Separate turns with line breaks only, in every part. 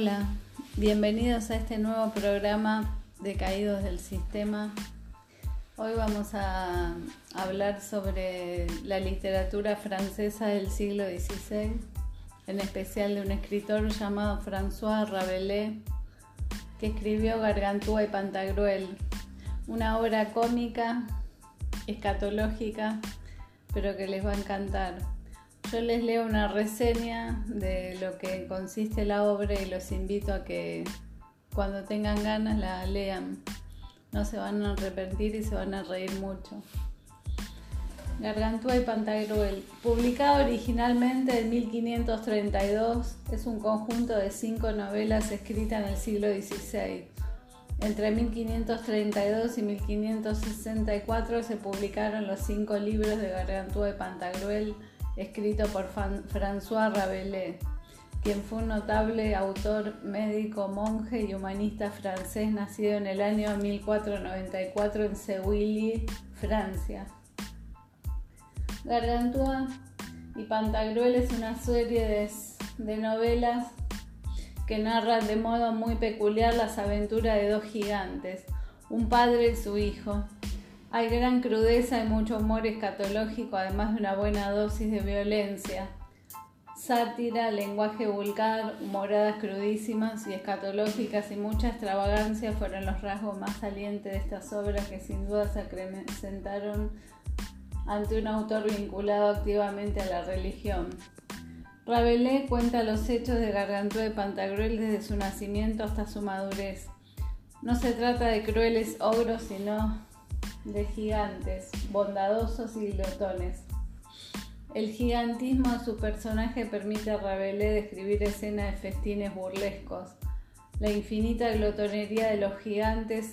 Hola, bienvenidos a este nuevo programa de Caídos del Sistema. Hoy vamos a hablar sobre la literatura francesa del siglo XVI, en especial de un escritor llamado François Rabelais, que escribió Gargantúa y Pantagruel, una obra cómica, escatológica, pero que les va a encantar. Yo les leo una reseña de lo que consiste la obra y los invito a que cuando tengan ganas la lean. No se van a arrepentir y se van a reír mucho. Gargantúa y Pantagruel, publicado originalmente en 1532, es un conjunto de cinco novelas escritas en el siglo XVI. Entre 1532 y 1564 se publicaron los cinco libros de Gargantúa y Pantagruel escrito por François Rabelais, quien fue un notable autor, médico, monje y humanista francés nacido en el año 1494 en Seuilly, Francia. Gargantua y Pantagruel es una serie de, de novelas que narran de modo muy peculiar las aventuras de dos gigantes, un padre y su hijo, hay gran crudeza y mucho humor escatológico, además de una buena dosis de violencia. Sátira, lenguaje vulgar, humoradas crudísimas y escatológicas y mucha extravagancia fueron los rasgos más salientes de estas obras que sin duda se acrecentaron ante un autor vinculado activamente a la religión. Rabelais cuenta los hechos de Gargantúa de Pantagruel desde su nacimiento hasta su madurez. No se trata de crueles ogros, sino de gigantes, bondadosos y glotones. El gigantismo de su personaje permite a Rabelais describir escenas de festines burlescos. La infinita glotonería de los gigantes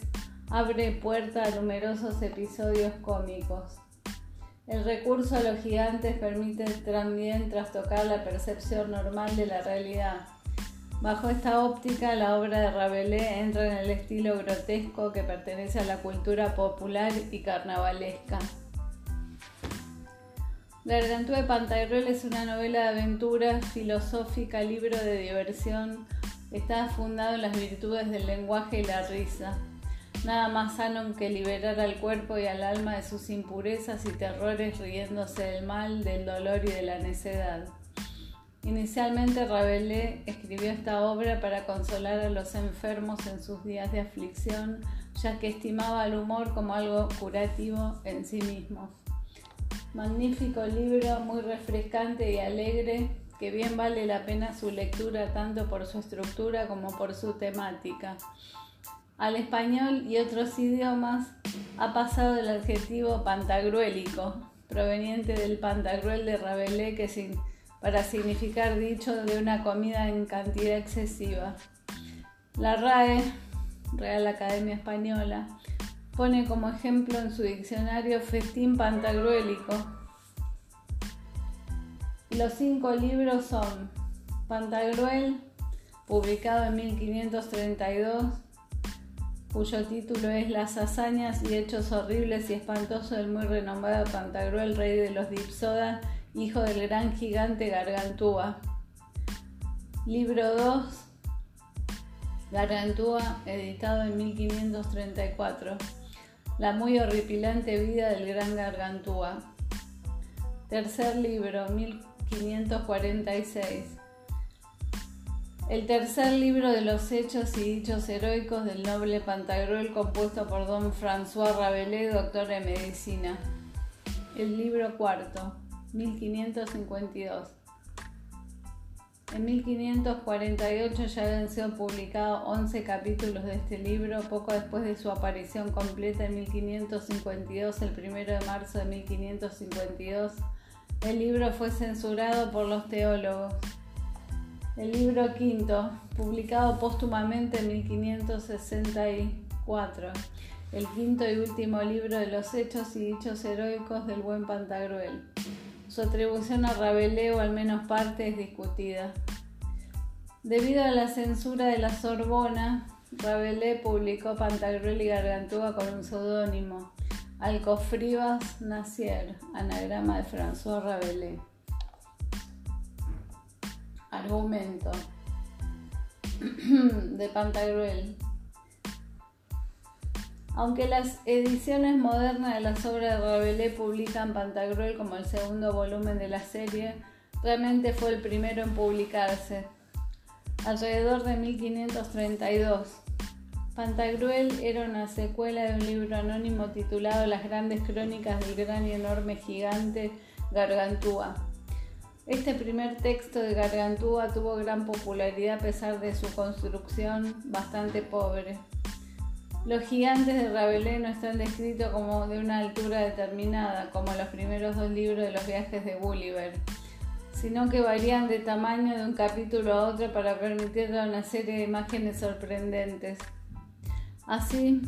abre puerta a numerosos episodios cómicos. El recurso a los gigantes permite también trastocar la percepción normal de la realidad Bajo esta óptica, la obra de Rabelais entra en el estilo grotesco que pertenece a la cultura popular y carnavalesca. Gargantúa de Pantagruel es una novela de aventuras, filosófica, libro de diversión. Está fundado en las virtudes del lenguaje y la risa. Nada más sano que liberar al cuerpo y al alma de sus impurezas y terrores riéndose del mal, del dolor y de la necedad. Inicialmente Rabelais escribió esta obra para consolar a los enfermos en sus días de aflicción, ya que estimaba el humor como algo curativo en sí mismo. Magnífico libro, muy refrescante y alegre, que bien vale la pena su lectura tanto por su estructura como por su temática. Al español y otros idiomas ha pasado el adjetivo pantagruélico, proveniente del pantagruel de Rabelais que significa para significar dicho de una comida en cantidad excesiva. La RAE, Real Academia Española, pone como ejemplo en su diccionario festín pantagruélico. Los cinco libros son Pantagruel, publicado en 1532, cuyo título es Las hazañas y hechos horribles y espantosos del muy renombrado Pantagruel, rey de los Dipsodas hijo del gran gigante Gargantúa. Libro 2, Gargantúa, editado en 1534. La muy horripilante vida del gran Gargantúa. Tercer libro, 1546. El tercer libro de los hechos y dichos heroicos del noble Pantagruel compuesto por don François Rabelais, doctor de medicina. El libro cuarto, 1552. En 1548 ya habían sido publicados 11 capítulos de este libro, poco después de su aparición completa en 1552, el 1 de marzo de 1552. El libro fue censurado por los teólogos. El libro quinto, publicado póstumamente en 1564, el quinto y último libro de los hechos y dichos heroicos del buen Pantagruel. Su atribución a Rabelais, o al menos parte, es discutida. Debido a la censura de la Sorbona, Rabelais publicó Pantagruel y Gargantúa con un seudónimo, Alcofribas Nacier, anagrama de François Rabelais. Argumento. de Pantagruel. Aunque las ediciones modernas de las obras de Rabelais publican Pantagruel como el segundo volumen de la serie, realmente fue el primero en publicarse, alrededor de 1532. Pantagruel era una secuela de un libro anónimo titulado Las grandes crónicas del gran y enorme gigante Gargantúa. Este primer texto de Gargantúa tuvo gran popularidad a pesar de su construcción bastante pobre. Los gigantes de Rabelais no están descritos como de una altura determinada, como los primeros dos libros de los viajes de Gulliver, sino que varían de tamaño de un capítulo a otro para permitir una serie de imágenes sorprendentes. Así,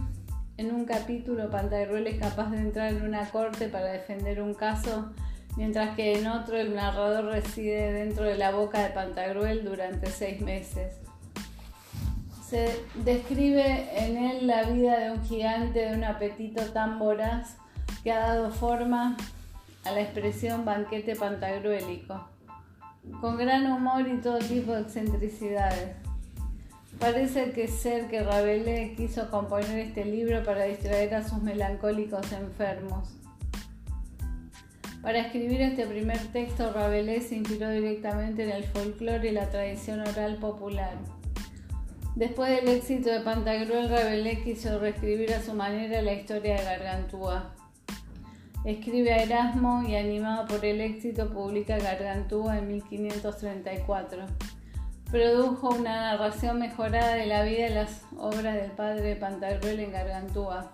en un capítulo, Pantagruel es capaz de entrar en una corte para defender un caso, mientras que en otro el narrador reside dentro de la boca de Pantagruel durante seis meses. Se describe en él la vida de un gigante de un apetito tan voraz que ha dado forma a la expresión banquete pantagruélico, con gran humor y todo tipo de excentricidades. Parece que ser que Rabelais quiso componer este libro para distraer a sus melancólicos enfermos. Para escribir este primer texto, Rabelais se inspiró directamente en el folclore y la tradición oral popular. Después del éxito de Pantagruel, Rabelais quiso reescribir a su manera la historia de Gargantúa. Escribe a Erasmo y animado por el éxito publica Gargantúa en 1534. Produjo una narración mejorada de la vida y las obras del padre de Pantagruel en Gargantúa.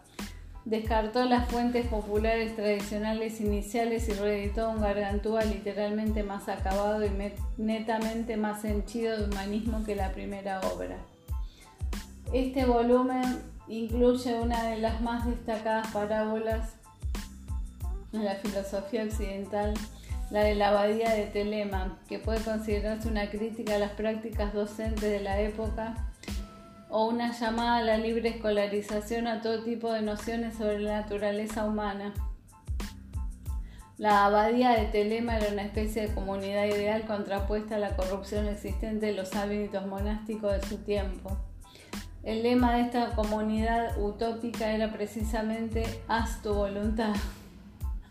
Descartó las fuentes populares tradicionales iniciales y reeditó un Gargantúa literalmente más acabado y netamente más henchido de humanismo que la primera obra. Este volumen incluye una de las más destacadas parábolas en la filosofía occidental, la de la abadía de Telema, que puede considerarse una crítica a las prácticas docentes de la época o una llamada a la libre escolarización a todo tipo de nociones sobre la naturaleza humana. La abadía de Telema era una especie de comunidad ideal contrapuesta a la corrupción existente de los hábitos monásticos de su tiempo. El lema de esta comunidad utópica era precisamente haz tu voluntad.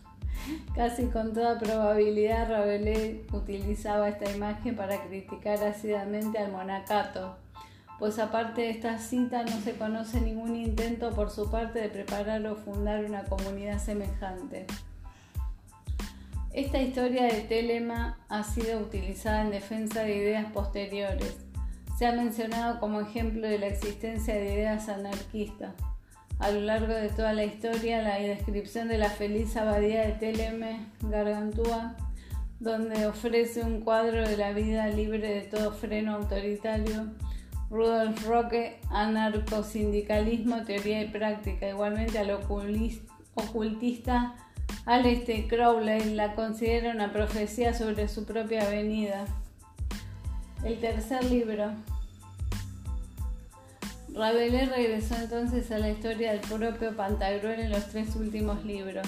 Casi con toda probabilidad Rabelais utilizaba esta imagen para criticar ácidamente al monacato, pues aparte de esta cita no se conoce ningún intento por su parte de preparar o fundar una comunidad semejante. Esta historia de Telema ha sido utilizada en defensa de ideas posteriores se ha mencionado como ejemplo de la existencia de ideas anarquistas. A lo largo de toda la historia, la descripción de la feliz abadía de Teleme, Gargantúa, donde ofrece un cuadro de la vida libre de todo freno autoritario, Rudolf Roque, anarcosindicalismo, teoría y práctica. Igualmente al ocultista Aleister Crowley la considera una profecía sobre su propia venida. El tercer libro. Rabelais regresó entonces a la historia del propio Pantagruel en los tres últimos libros.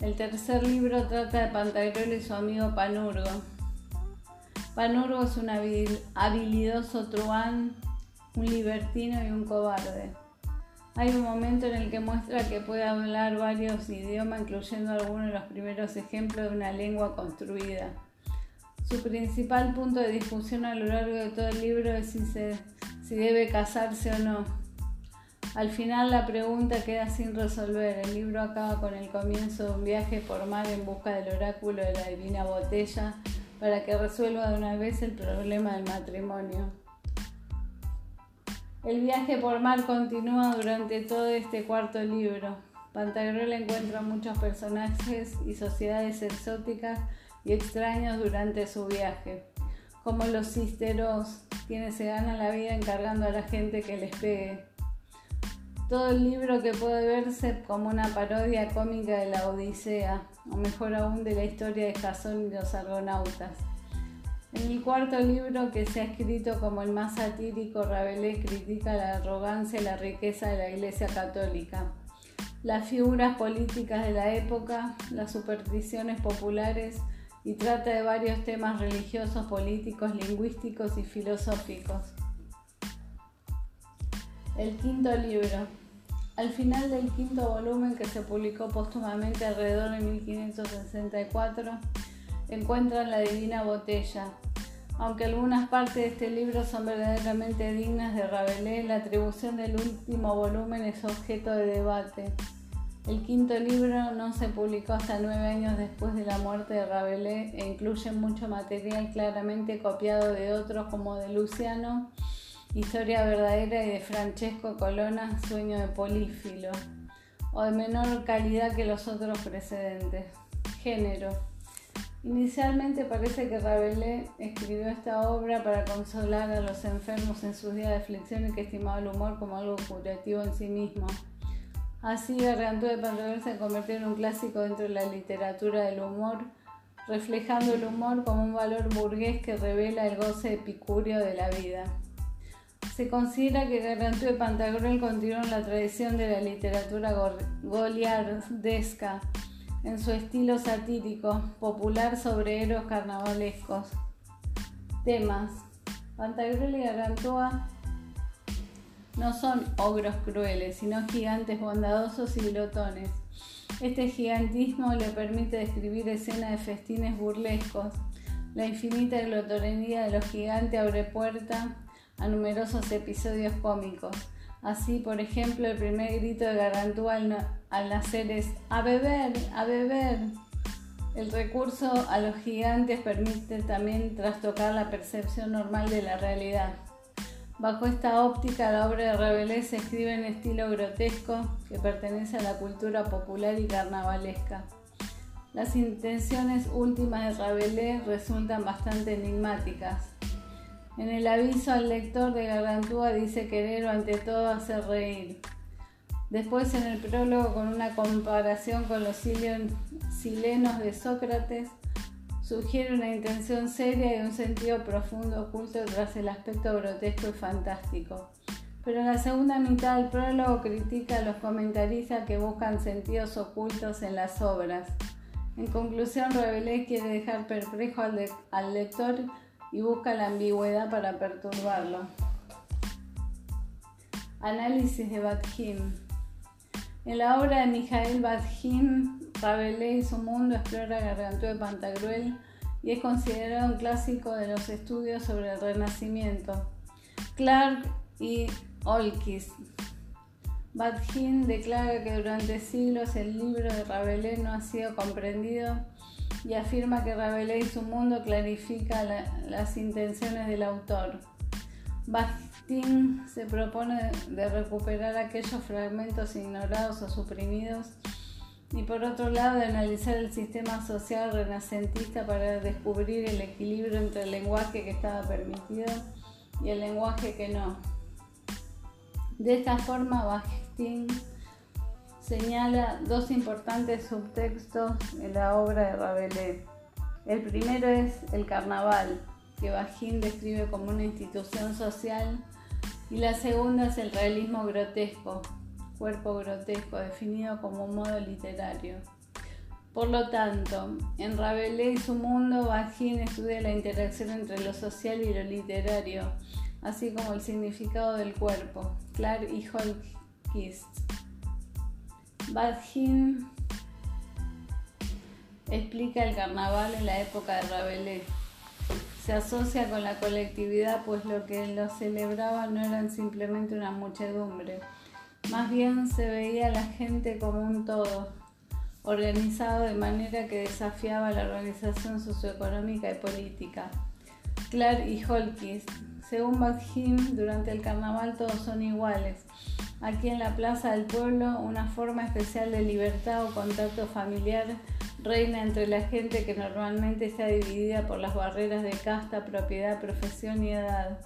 El tercer libro trata de Pantagruel y su amigo Panurgo. Panurgo es un habilidoso truán, un libertino y un cobarde. Hay un momento en el que muestra que puede hablar varios idiomas, incluyendo algunos de los primeros ejemplos de una lengua construida. Su principal punto de discusión a lo largo de todo el libro es si, si debe casarse o no. Al final la pregunta queda sin resolver. El libro acaba con el comienzo de un viaje por mar en busca del oráculo de la divina botella para que resuelva de una vez el problema del matrimonio. El viaje por mar continúa durante todo este cuarto libro. Pantagruel encuentra muchos personajes y sociedades exóticas y extraños durante su viaje, como los cisteros, quienes se ganan la vida encargando a la gente que les pegue. Todo el libro que puede verse como una parodia cómica de la Odisea, o mejor aún de la historia de Jasón y los argonautas. En el cuarto libro, que se ha escrito como el más satírico, Rabelais critica la arrogancia y la riqueza de la Iglesia Católica, las figuras políticas de la época, las supersticiones populares y trata de varios temas religiosos, políticos, lingüísticos y filosóficos. El quinto libro. Al final del quinto volumen que se publicó póstumamente alrededor de 1564, encuentran la Divina Botella. Aunque algunas partes de este libro son verdaderamente dignas de Rabelais, la atribución del último volumen es objeto de debate. El quinto libro no se publicó hasta nueve años después de la muerte de Rabelais e incluye mucho material claramente copiado de otros como de Luciano, Historia verdadera y de Francesco Colonna, Sueño de Polífilo, o de menor calidad que los otros precedentes. Género. Inicialmente parece que Rabelais escribió esta obra para consolar a los enfermos en sus días de aflicción y que estimaba el humor como algo curativo en sí mismo. Así, Gargantúa de Pantagruel se convirtió en un clásico dentro de la literatura del humor, reflejando el humor como un valor burgués que revela el goce epicúreo de la vida. Se considera que Gargantúa de Pantagruel continuó la tradición de la literatura goliardesca en su estilo satírico, popular sobre héroes carnavalescos. Temas. Pantagruel y Gargantúa no son ogros crueles, sino gigantes bondadosos y glotones. Este gigantismo le permite describir escenas de festines burlescos. La infinita glotonería de los gigantes abre puerta a numerosos episodios cómicos. Así, por ejemplo, el primer grito de Gargantúa al, nacer es ¡A beber! ¡A beber! El recurso a los gigantes permite también trastocar la percepción normal de la realidad. Bajo esta óptica, la obra de Rabelais se escribe en estilo grotesco que pertenece a la cultura popular y carnavalesca. Las intenciones últimas de Rabelais resultan bastante enigmáticas. En el aviso al lector de Gargantúa dice querer ante todo hacer reír. Después en el prólogo con una comparación con los silenos de Sócrates, sugiere una intención seria y un sentido profundo oculto tras el aspecto grotesco y fantástico. Pero en la segunda mitad del prólogo critica a los comentaristas que buscan sentidos ocultos en las obras. En conclusión, Rabelais quiere dejar perplejo al, lector y busca la ambigüedad para perturbarlo. Análisis de Badhim. En la obra de Mijael Badhim, Rabelais y su mundo explora Gargantúa de Pantagruel y es considerado un clásico de los estudios sobre el Renacimiento. Clark y Olkis. Badhim declara que durante siglos el libro de Rabelais no ha sido comprendido y afirma que Rabelais y su mundo clarifica las intenciones del autor. Bakhtin se propone de recuperar aquellos fragmentos ignorados o suprimidos y por otro lado de analizar el sistema social renacentista para descubrir el equilibrio entre el lenguaje que estaba permitido y el lenguaje que no. De esta forma, Bakhtin señala dos importantes subtextos en la obra de Rabelais. El primero es el carnaval, que Bajín describe como una institución social, y la segunda es el realismo grotesco, cuerpo grotesco, definido como modo literario. Por lo tanto, en Rabelais y su mundo, Bajín estudia la interacción entre lo social y lo literario, así como el significado del cuerpo. Clark y Holkist. Badhin explica el carnaval en la época de Rabelais. Se asocia con la colectividad, pues lo que lo celebraba no eran simplemente una muchedumbre, más bien se veía a la gente como un todo, organizado de manera que desafiaba la organización socioeconómica y política. Clark y Holkis. Según Badhim, durante el carnaval todos son iguales, Aquí en la Plaza del Pueblo, una forma especial de libertad o contacto familiar reina entre la gente que normalmente está dividida por las barreras de casta, propiedad, profesión y edad.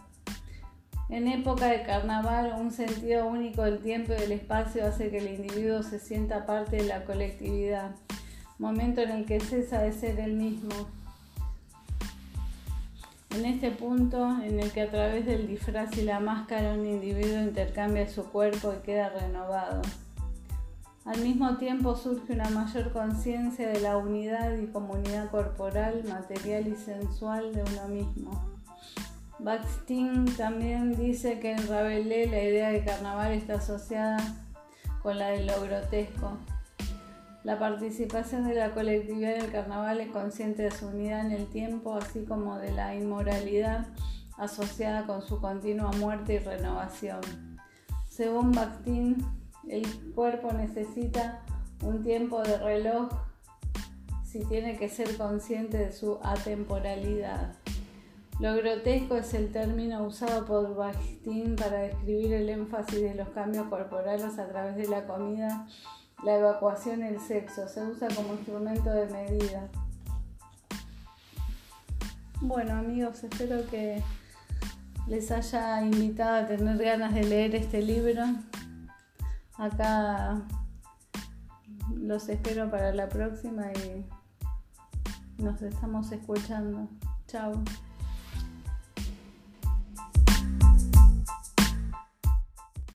En época de carnaval, un sentido único del tiempo y del espacio hace que el individuo se sienta parte de la colectividad, momento en el que cesa de ser el mismo en este punto en el que a través del disfraz y la máscara un individuo intercambia su cuerpo y queda renovado. Al mismo tiempo surge una mayor conciencia de la unidad y comunidad corporal, material y sensual de uno mismo. Bakhtin también dice que en Rabelais la idea de carnaval está asociada con la de lo grotesco. La participación de la colectividad en el carnaval es consciente de su unidad en el tiempo, así como de la inmoralidad asociada con su continua muerte y renovación. Según Bakhtin, el cuerpo necesita un tiempo de reloj si tiene que ser consciente de su atemporalidad. Lo grotesco es el término usado por Bakhtin para describir el énfasis de los cambios corporales a través de la comida, la evacuación y el sexo. Se usa como instrumento de medida. Bueno amigos, espero que les haya invitado a tener ganas de leer este libro. Acá los espero para la próxima y nos estamos escuchando. Chao.